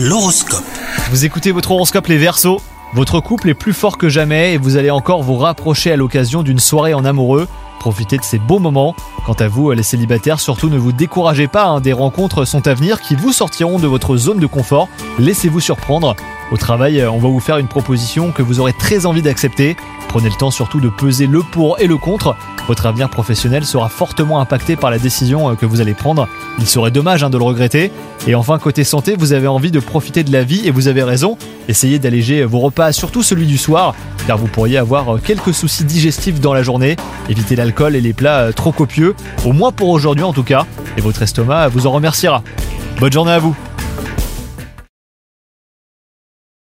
L'horoscope. Vous écoutez votre horoscope les Verseaux. Votre couple est plus fort que jamais et vous allez encore vous rapprocher à l'occasion d'une soirée en amoureux. Profitez de ces beaux moments. Quant à vous, les célibataires, surtout ne vous découragez pas, hein, des rencontres sont à venir qui vous sortiront de votre zone de confort. Laissez-vous surprendre. Au travail, on va vous faire une proposition que vous aurez très envie d'accepter. Prenez le temps surtout de peser le pour et le contre. Votre avenir professionnel sera fortement impacté par la décision euh, que vous allez prendre. Il serait dommage hein, de le regretter. Et enfin, côté santé, vous avez envie de profiter de la vie et vous avez raison. Essayez d'alléger vos repas, surtout celui du soir, car vous pourriez avoir euh, quelques soucis digestifs dans la journée. Évitez l'alcool et les plats euh, trop copieux, au moins pour aujourd'hui en tout cas, et votre estomac vous en remerciera. Bonne journée à vous